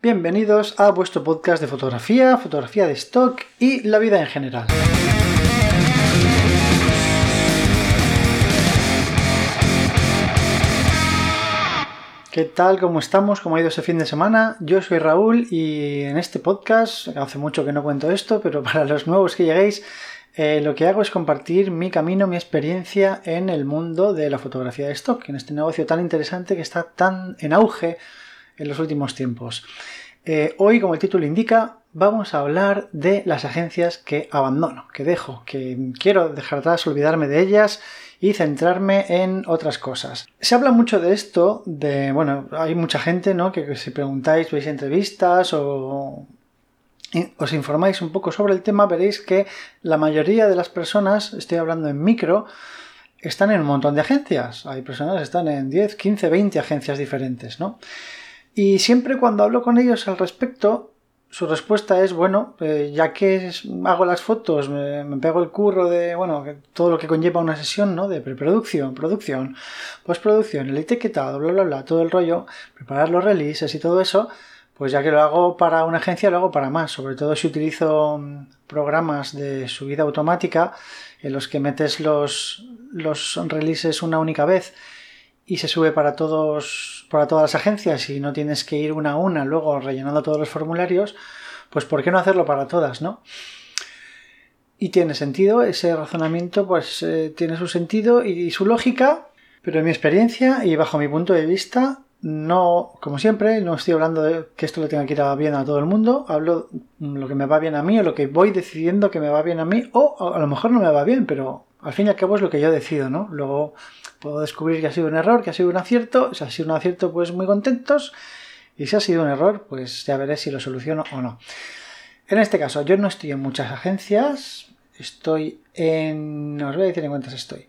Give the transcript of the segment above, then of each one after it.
Bienvenidos a vuestro podcast de fotografía, fotografía de stock y la vida en general. ¿Qué tal? ¿Cómo estamos? ¿Cómo ha ido ese fin de semana? Yo soy Raúl y en este podcast, hace mucho que no cuento esto, pero para los nuevos que lleguéis, eh, lo que hago es compartir mi camino, mi experiencia en el mundo de la fotografía de stock, en este negocio tan interesante que está tan en auge en los últimos tiempos. Eh, hoy, como el título indica, vamos a hablar de las agencias que abandono, que dejo, que quiero dejar atrás, olvidarme de ellas y centrarme en otras cosas. Se habla mucho de esto, de, bueno, hay mucha gente, ¿no? Que, si preguntáis, veis entrevistas o os informáis un poco sobre el tema, veréis que la mayoría de las personas, estoy hablando en micro, están en un montón de agencias. Hay personas que están en 10, 15, 20 agencias diferentes, ¿no? Y siempre cuando hablo con ellos al respecto, su respuesta es, bueno, eh, ya que hago las fotos, me, pego el curro de, bueno, todo lo que conlleva una sesión, ¿no? De preproducción, producción, postproducción, el etiquetado, bla, bla, bla, todo el rollo, preparar los releases y todo eso, pues ya que lo hago para una agencia, lo hago para más, sobre todo si utilizo mm, programas de subida automática en los que metes los, los releases una única vez y se sube para todos para todas las agencias y no tienes que ir una a una luego rellenando todos los formularios, pues ¿por qué no hacerlo para todas, no? Y tiene sentido, ese razonamiento pues eh, tiene su sentido y, su lógica, pero en mi experiencia y bajo mi punto de vista, no, como siempre, no estoy hablando de que esto le tenga que ir bien a todo el mundo, hablo lo que me va bien a mí o lo que voy decidiendo que me va bien a mí, o a lo mejor no me va bien, pero al fin y al cabo es lo que yo decido, ¿no? Luego puedo descubrir que ha sido un error, que ha sido un acierto. Si ha sido un acierto, pues muy contentos. Y si ha sido un error, pues ya veré si lo soluciono o no. En este caso, yo no estoy en muchas agencias. Estoy en... os voy a decir en cuántas estoy.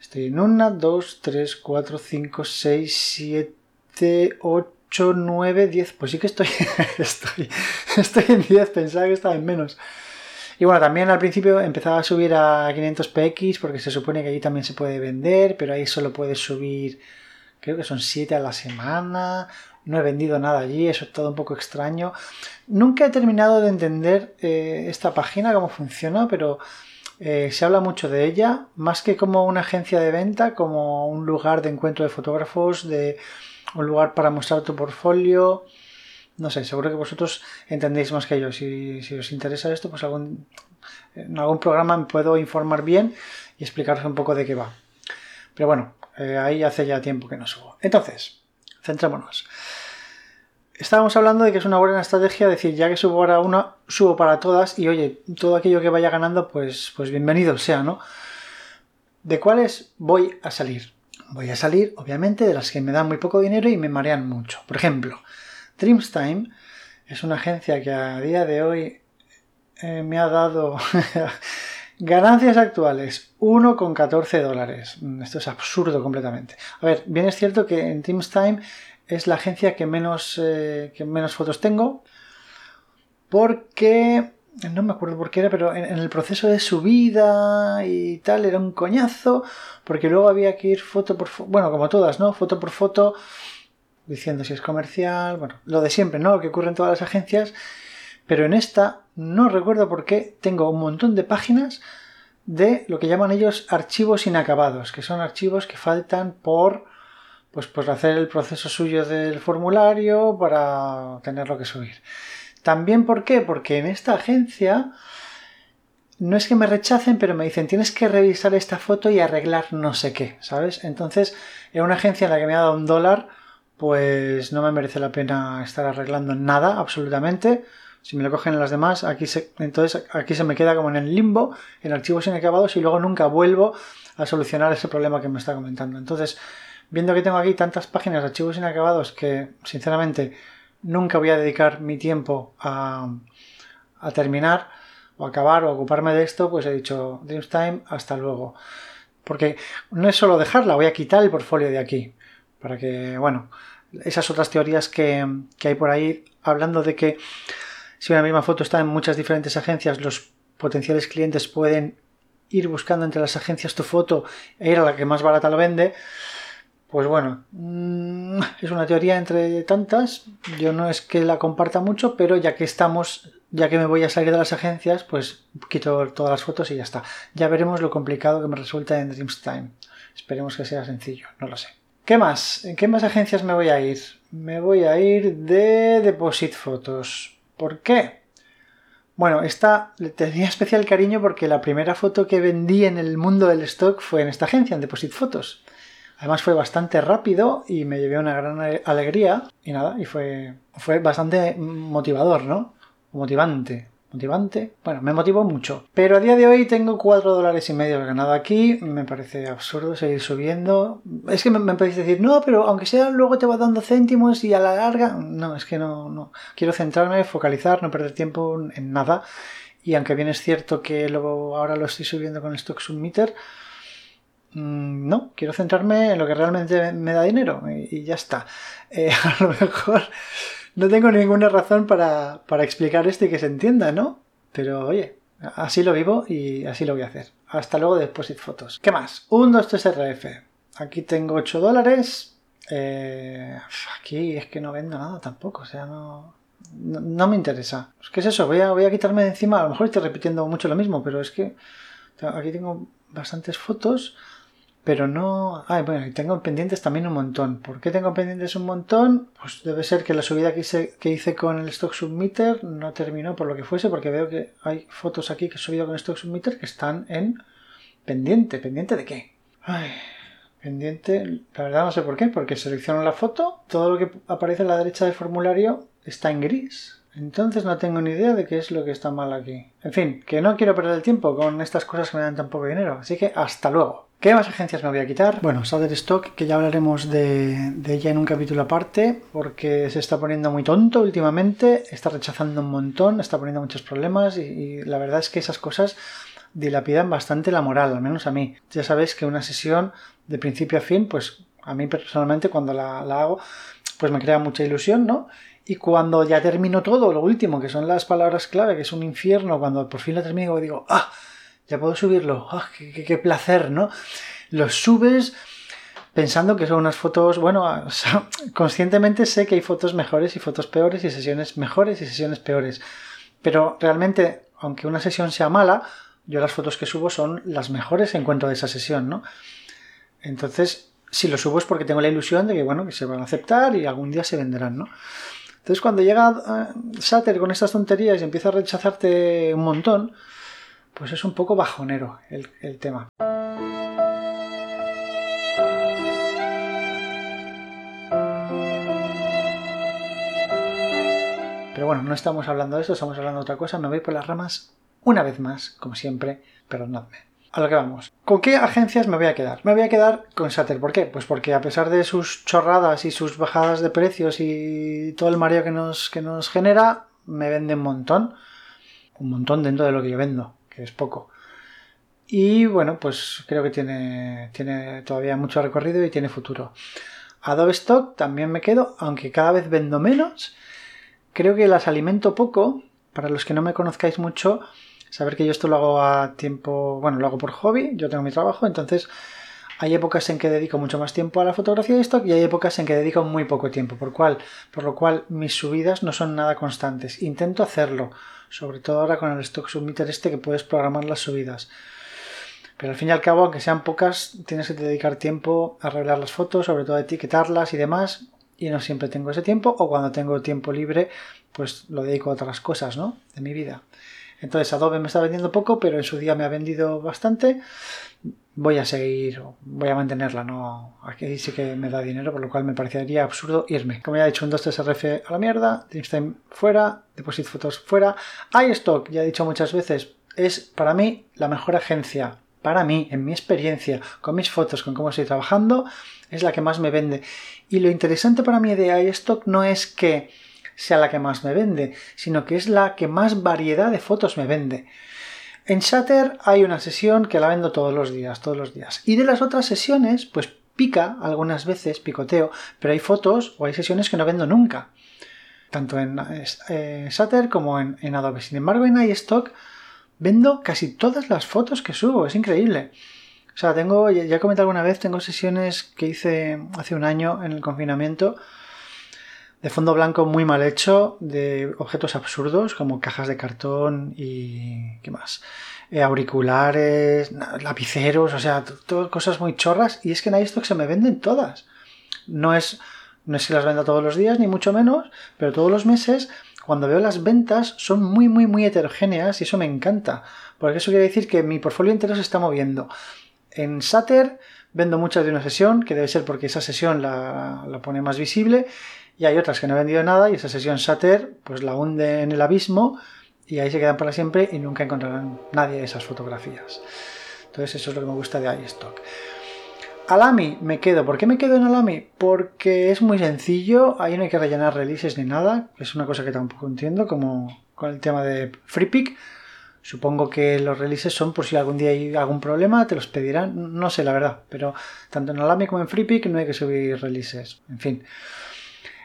Estoy en una, dos, tres, cuatro, cinco, seis, siete, ocho, nueve, diez. Pues sí que estoy, estoy, estoy en diez. Pensaba que estaba en menos. Y bueno, también al principio empezaba a subir a 500px porque se supone que allí también se puede vender, pero ahí solo puedes subir, creo que son 7 a la semana. No he vendido nada allí, eso es todo un poco extraño. Nunca he terminado de entender eh, esta página, cómo funciona, pero eh, se habla mucho de ella, más que como una agencia de venta, como un lugar de encuentro de fotógrafos, de un lugar para mostrar tu portfolio. No sé, seguro que vosotros entendéis más que yo. Si, os interesa esto, pues algún, en algún programa me puedo informar bien y explicaros un poco de qué va. Pero bueno, eh, ahí hace ya tiempo que no subo. Entonces, centrémonos. Estábamos hablando de que es una buena estrategia decir, ya que subo para una, subo para todas y oye, todo aquello que vaya ganando, pues, pues bienvenido sea, ¿no? ¿De cuáles voy a salir? Voy a salir, obviamente, de las que me dan muy poco dinero y me marean mucho. Por ejemplo, Dreamstime es una agencia que a día de hoy eh, me ha dado ganancias actuales 1,14 dólares. Esto es absurdo completamente. A ver, bien es cierto que en Dreamstime es la agencia que menos, eh, que menos fotos tengo porque no me acuerdo por qué era, pero en, el proceso de subida y tal era un coñazo, porque luego había que ir foto por foto, bueno, como todas, ¿no? Foto por foto, diciendo si es comercial, bueno, lo de siempre, ¿no? Lo que ocurre en todas las agencias, pero en esta no recuerdo por qué tengo un montón de páginas de lo que llaman ellos archivos inacabados, que son archivos que faltan por pues por hacer el proceso suyo del formulario para tenerlo que subir. También por qué? Porque en esta agencia no es que me rechacen, pero me dicen tienes que revisar esta foto y arreglar no sé qué, ¿sabes? Entonces, en una agencia en la que me ha dado un dólar, pues no me merece la pena estar arreglando nada, absolutamente. Si me lo cogen en las demás, aquí se, entonces aquí se me queda como en el limbo, en archivos inacabados y luego nunca vuelvo a solucionar ese problema que me está comentando. Entonces, viendo que tengo aquí tantas páginas de archivos inacabados que, sinceramente, nunca voy a dedicar mi tiempo a, a terminar o acabar o ocuparme de esto, pues he dicho Dreamstime, hasta luego. Porque no es solo dejarla, voy a quitar el portfolio de aquí. Para que, bueno, esas otras teorías que, hay por ahí hablando de que si una misma foto está en muchas diferentes agencias, los potenciales clientes pueden ir buscando entre las agencias tu foto e ir a la que más barata lo vende. Pues bueno, mm, es una teoría entre tantas. Yo no es que la comparta mucho, pero ya que estamos, ya que me voy a salir de las agencias, pues quito todas las fotos y ya está. Ya veremos lo complicado que me resulta en Dreamstime. Esperemos que sea sencillo, no lo sé. ¿Qué más? ¿En qué más agencias me voy a ir? Me voy a ir de Deposit Fotos. ¿Por qué? Bueno, esta le tenía especial cariño porque la primera foto que vendí en el mundo del stock fue en esta agencia, en Deposit Fotos. Además fue bastante rápido y me llevé una gran alegría y nada, y fue, fue bastante motivador, ¿no? Motivante. Motivante. Bueno, me motivó mucho. Pero a día de hoy tengo 4 dólares y medio ganado aquí. Me parece absurdo seguir subiendo. Es que me, podéis decir, no, pero aunque sea luego te va dando céntimos y a la larga. No, es que no, no. Quiero centrarme, focalizar, no perder tiempo en nada. Y aunque bien es cierto que luego ahora lo estoy subiendo con Stock Submitter, Mm, no, quiero centrarme en lo que realmente me da dinero y, ya está. Eh, a lo mejor no tengo ninguna razón para, explicar esto y que se entienda, ¿no? Pero oye, así lo vivo y así lo voy a hacer. Hasta luego de Deposit Fotos. ¿Qué más? Un 23 RF. Aquí tengo 8 dólares. Eh, aquí es que no vendo nada tampoco, o sea, no, no, me interesa. ¿Qué es eso? Voy a, voy a quitarme de encima. A lo mejor estoy repitiendo mucho lo mismo, pero es que aquí tengo bastantes fotos pero no... Ah, bueno, tengo pendientes también un montón. ¿Por qué tengo pendientes un montón? Pues debe ser que la subida que hice, que hice con el Stock Submitter no terminó por lo que fuese, porque veo que hay fotos aquí que he subido con el Stock Submitter que están en pendiente. ¿Pendiente de qué? Ay, pendiente... La verdad no sé por qué, porque selecciono la foto, todo lo que aparece a la derecha del formulario está en gris. Entonces no tengo ni idea de qué es lo que está mal aquí. En fin, que no quiero perder el tiempo con estas cosas que me dan tan poco dinero. Así que hasta luego. ¿Qué más agencias me voy a quitar? Bueno, Stock, que ya hablaremos de, ella en un capítulo aparte, porque se está poniendo muy tonto últimamente, está rechazando un montón, está poniendo muchos problemas y, la verdad es que esas cosas dilapidan bastante la moral, al menos a mí. Ya sabéis que una sesión de principio a fin, pues a mí personalmente cuando la, la hago, pues me crea mucha ilusión, ¿no? Y cuando ya termino todo, lo último, que son las palabras clave, que es un infierno, cuando por fin lo termino, digo, ¡ah! Ya puedo subirlo, ¡Ah, qué, placer, ¿no? Los subes pensando que son unas fotos, bueno, conscientemente sé que hay fotos mejores y fotos peores y sesiones mejores y sesiones peores, pero realmente, aunque una sesión sea mala, yo las fotos que subo son las mejores en cuanto a esa sesión, ¿no? Entonces, si lo subo es porque tengo la ilusión de que, bueno, que se van a aceptar y algún día se venderán, ¿no? Entonces, cuando llega uh, Sater con estas tonterías y empieza a rechazarte un montón, pues es un poco bajonero el, tema. Pero bueno, no estamos hablando de eso, estamos hablando de otra cosa. Me voy por las ramas una vez más, como siempre, perdonadme. A lo que vamos. ¿Con qué agencias me voy a quedar? Me voy a quedar con Sater. ¿Por qué? Pues porque a pesar de sus chorradas y sus bajadas de precios y todo el mareo que nos, que nos genera, me vende un montón. Un montón dentro de lo que yo vendo es poco. Y bueno, pues creo que tiene, tiene todavía mucho recorrido y tiene futuro. Adobe Stock también me quedo, aunque cada vez vendo menos. Creo que las alimento poco. Para los que no me conozcáis mucho, saber que yo esto lo hago a tiempo, bueno, lo hago por hobby, yo tengo mi trabajo, entonces hay épocas en que dedico mucho más tiempo a la fotografía de stock y hay épocas en que dedico muy poco tiempo, por, lo cual mis subidas no son nada constantes. Intento hacerlo, sobre todo ahora con el Stock Submitter este que puedes programar las subidas. Pero al fin y al cabo, aunque sean pocas, tienes que dedicar tiempo a arreglar las fotos, sobre todo a etiquetarlas y demás, y no siempre tengo ese tiempo, o cuando tengo tiempo libre, pues lo dedico a otras cosas, ¿no? De mi vida. Entonces Adobe me está vendiendo poco, pero en su día me ha vendido bastante. Voy a seguir, voy a mantenerla, ¿no? Aquí sí que me da dinero, por lo cual me parecería absurdo irme. Como ya he dicho, un 23RF a la mierda, Dreamstime fuera, Deposit Fotos fuera. iStock, ya he dicho muchas veces, es para mí la mejor agencia. Para mí, en mi experiencia, con mis fotos, con cómo estoy trabajando, es la que más me vende. Y lo interesante para mí de iStock no es que sea la que más me vende, sino que es la que más variedad de fotos me vende. En Shutter hay una sesión que la vendo todos los días, todos los días. Y de las otras sesiones, pues pica algunas veces, picoteo, pero hay fotos o hay sesiones que no vendo nunca. Tanto en eh, Shutter como en, en, Adobe. Sin embargo, en iStock vendo casi todas las fotos que subo, es increíble. O sea, tengo, ya he comentado alguna vez, tengo sesiones que hice hace un año en el confinamiento de fondo blanco muy mal hecho, de objetos absurdos como cajas de cartón y... ¿qué más? Eh, auriculares, lapiceros, o sea, todo, cosas muy chorras y es que en iStock se me venden todas. No es, no es que las venda todos los días, ni mucho menos, pero todos los meses, cuando veo las ventas, son muy, muy, muy heterogéneas y eso me encanta, porque eso quiere decir que mi portfolio entero se está moviendo. En Sater vendo muchas de una sesión, que debe ser porque esa sesión la, la pone más visible, y hay otras que no he vendido nada y esa sesión Sater pues la hunde en el abismo y ahí se quedan para siempre y nunca encontrarán nadie esas fotografías. Entonces eso es lo que me gusta de iStock. Alami me quedo. ¿Por qué me quedo en Alami? Porque es muy sencillo, ahí no hay que rellenar releases ni nada, es una cosa que tampoco entiendo, como con el tema de FreePick. Supongo que los releases son por si algún día hay algún problema, te los pedirán, no sé la verdad, pero tanto en Alami como en FreePick no hay que subir releases. En fin.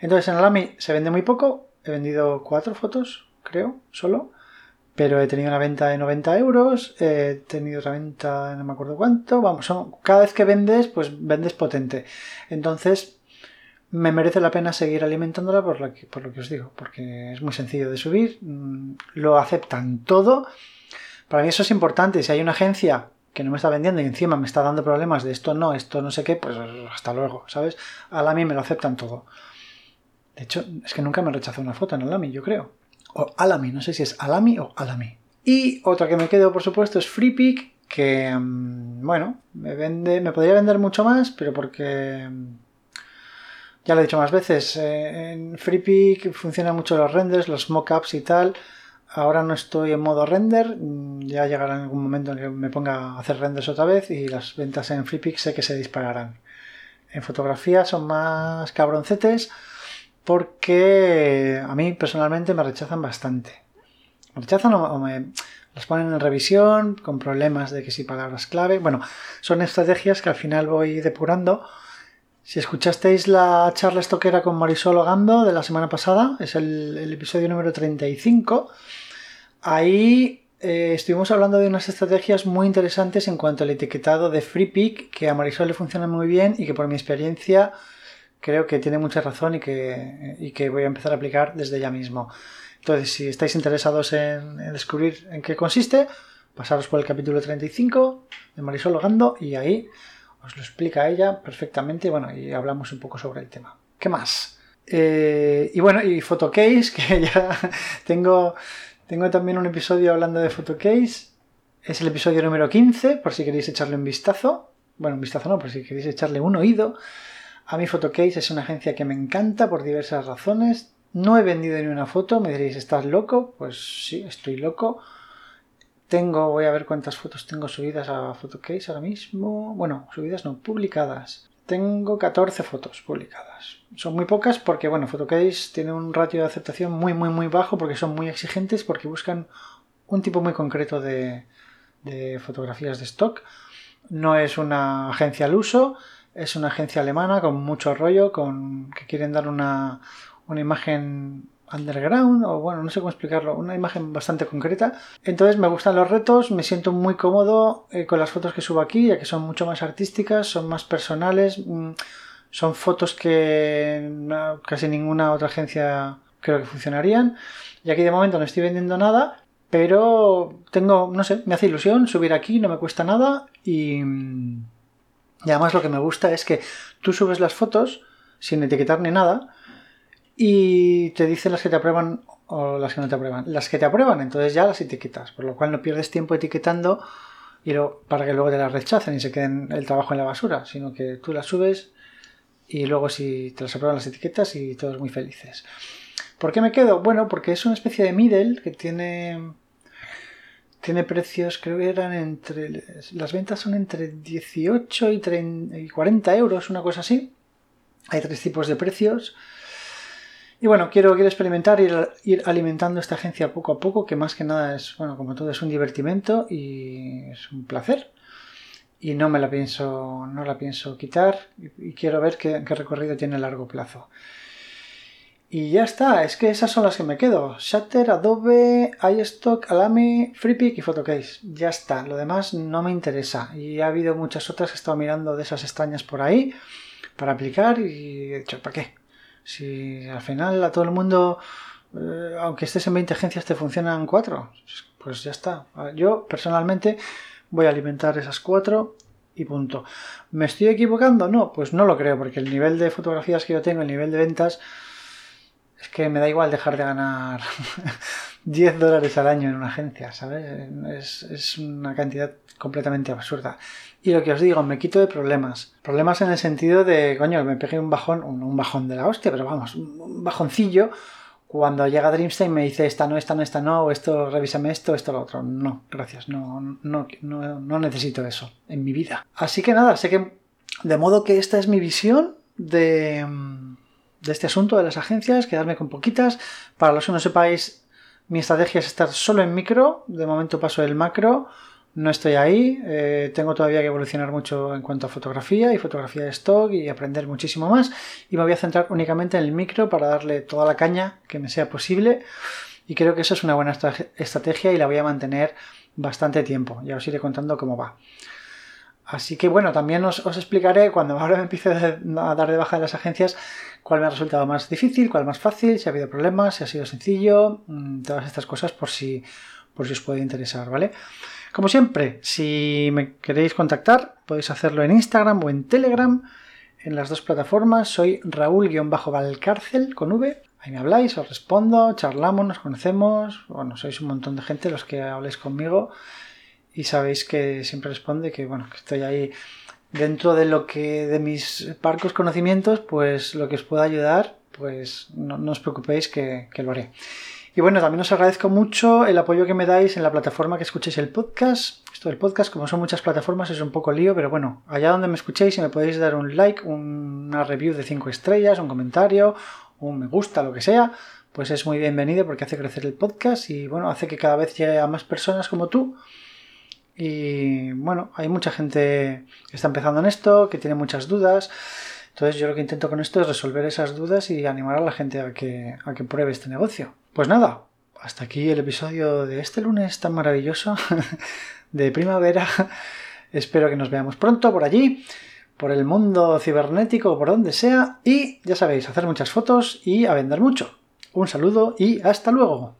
Entonces en Alami se vende muy poco, he vendido cuatro fotos, creo, solo, pero he tenido una venta de 90 euros, he tenido otra venta no me acuerdo cuánto, vamos, cada vez que vendes, pues vendes potente. Entonces me merece la pena seguir alimentándola por lo que, os digo, porque es muy sencillo de subir, mm, lo aceptan todo. Para mí eso es importante, si hay una agencia que no me está vendiendo y encima me está dando problemas de esto no, esto no sé qué, pues hasta luego, ¿sabes? A la me lo aceptan todo. De hecho, es que nunca me rechazó una foto en Alami, yo creo. O Alami, no sé si es Alami o Alami. Y otra que me quedo, por supuesto, es FreePick, que, mm, bueno, me vende, me podría vender mucho más, pero porque, mm, ya lo he dicho más veces, eh, en FreePick funcionan mucho los renders, los mockups y tal. Ahora no estoy en modo render, mm, ya llegará en algún momento en que me ponga a hacer renders otra vez y las ventas en FreePick sé que se dispararán. En fotografía son más cabroncetes porque a mí personalmente me rechazan bastante. Me rechazan o me las ponen en revisión con problemas de que si palabras clave. Bueno, son estrategias que al final voy depurando. Si escuchasteis la charla estoquera con Marisol Ogando de la semana pasada, es el, episodio número 35, ahí eh, estuvimos hablando de unas estrategias muy interesantes en cuanto al etiquetado de FreePick, que a Marisol le funciona muy bien y que por mi experiencia creo que tiene mucha razón y que, que voy a empezar a aplicar desde ya mismo. Entonces, si estáis interesados en, descubrir en qué consiste, pasaros por el capítulo 35 de Marisol Logando y ahí os lo explica ella perfectamente bueno, y hablamos un poco sobre el tema. ¿Qué más? Eh, y bueno, y Photocase, que ya tengo, tengo también un episodio hablando de Photocase. Es el episodio número 15, por si queréis echarle un vistazo. Bueno, un vistazo no, por si queréis echarle un oído. A mí Photocase es una agencia que me encanta por diversas razones. No he vendido ni una foto, me diréis, ¿estás loco? Pues sí, estoy loco. Tengo, voy a ver cuántas fotos tengo subidas a Photocase ahora mismo. Bueno, subidas no, publicadas. Tengo 14 fotos publicadas. Son muy pocas porque, bueno, Photocase tiene un ratio de aceptación muy, muy, muy bajo porque son muy exigentes, porque buscan un tipo muy concreto de, de fotografías de stock. No es una agencia al uso, es una agencia alemana con mucho rollo, con que quieren dar una, imagen underground o bueno, no sé cómo explicarlo, una imagen bastante concreta. Entonces me gustan los retos, me siento muy cómodo eh, con las fotos que subo aquí, ya que son mucho más artísticas, son más personales, mm, son fotos que casi ninguna otra agencia creo que funcionarían. Y aquí de momento no estoy vendiendo nada, pero tengo, no sé, me hace ilusión subir aquí, no me cuesta nada y... Mm, y además lo que me gusta es que tú subes las fotos sin etiquetar ni nada y te dicen las que te aprueban o las que no te aprueban. Las que te aprueban, entonces ya las etiquetas, por lo cual no pierdes tiempo etiquetando y para que luego te las rechacen y se queden el trabajo en la basura, sino que tú las subes y luego si te las aprueban las etiquetas y todos muy felices. ¿Por qué me quedo? Bueno, porque es una especie de middle que tiene tiene precios, creo que eran entre. Las ventas son entre 18 y, 40 euros, una cosa así. Hay tres tipos de precios. Y bueno, quiero, quiero experimentar ir, ir alimentando esta agencia poco a poco, que más que nada es, bueno, como todo es un divertimento y es un placer. Y no me la pienso, no la pienso quitar y, quiero ver qué recorrido tiene a largo plazo. Y ya está, es que esas son las que me quedo. Shutter, Adobe, iStock, Alamy, FreePic y Photocase. Ya está, lo demás no me interesa. Y ha habido muchas otras que he estado mirando de esas extrañas por ahí para aplicar y he dicho, ¿para qué? Si al final a todo el mundo, eh, aunque estés en 20 agencias, te funcionan 4, pues ya está. Yo personalmente voy a alimentar esas 4 y punto. ¿Me estoy equivocando? No, pues no lo creo, porque el nivel de fotografías que yo tengo, el nivel de ventas, es que me da igual dejar de ganar 10 dólares al año en una agencia, ¿sabes? Es, es, una cantidad completamente absurda. Y lo que os digo, me quito de problemas. Problemas en el sentido de, coño, me pegué un bajón, un, bajón de la hostia, pero vamos, un bajoncillo cuando llega Dreamstein me dice esta no, esta no, esta no, o esto, revísame esto, esto, lo otro. No, gracias, no, no, no, no necesito eso en mi vida. Así que nada, sé que de modo que esta es mi visión de, de este asunto de las agencias, quedarme con poquitas. Para los que no sepáis, mi estrategia es estar solo en micro, de momento paso el macro no estoy ahí, eh, tengo todavía que evolucionar mucho en cuanto a fotografía y fotografía de stock y aprender muchísimo más. Y me voy a centrar únicamente en el micro para darle toda la caña que me sea posible. Y creo que eso es una buena estrategia y la voy a mantener bastante tiempo, ya os iré contando cómo va. Así que bueno, también os, explicaré cuando ahora me empiece a dar de baja de las agencias cuál me ha resultado más difícil, cuál más fácil, si ha habido problemas, si ha sido sencillo, mm, todas estas cosas por si, por si os puede interesar, ¿vale? Como siempre, si me queréis contactar, podéis hacerlo en Instagram o en Telegram. En las dos plataformas soy Raúl-Valcárcel con V. Ahí me habláis, os respondo, charlamos, nos conocemos. Bueno, sois un montón de gente los que habléis conmigo y sabéis que siempre responde que bueno, que estoy ahí dentro de lo que de mis parcos conocimientos, pues lo que os pueda ayudar, pues no, os preocupéis que lo haré. Y bueno, también os agradezco mucho el apoyo que me dais en la plataforma que escuchéis el podcast. Esto del podcast, como son muchas plataformas, es un poco lío, pero bueno, allá donde me escuchéis, si me podéis dar un like, una review de 5 estrellas, un comentario, un me gusta, lo que sea, pues es muy bienvenido porque hace crecer el podcast y bueno, hace que cada vez llegue a más personas como tú. Y bueno, hay mucha gente que está empezando en esto, que tiene muchas dudas. Entonces yo lo que intento con esto es resolver esas dudas y animar a la gente a que, a que pruebe este negocio. Pues nada, hasta aquí el episodio de este lunes tan maravilloso de primavera. Espero que nos veamos pronto por allí, por el mundo cibernético, por donde sea. Y ya sabéis, hacer muchas fotos y a vender mucho. Un saludo y hasta luego.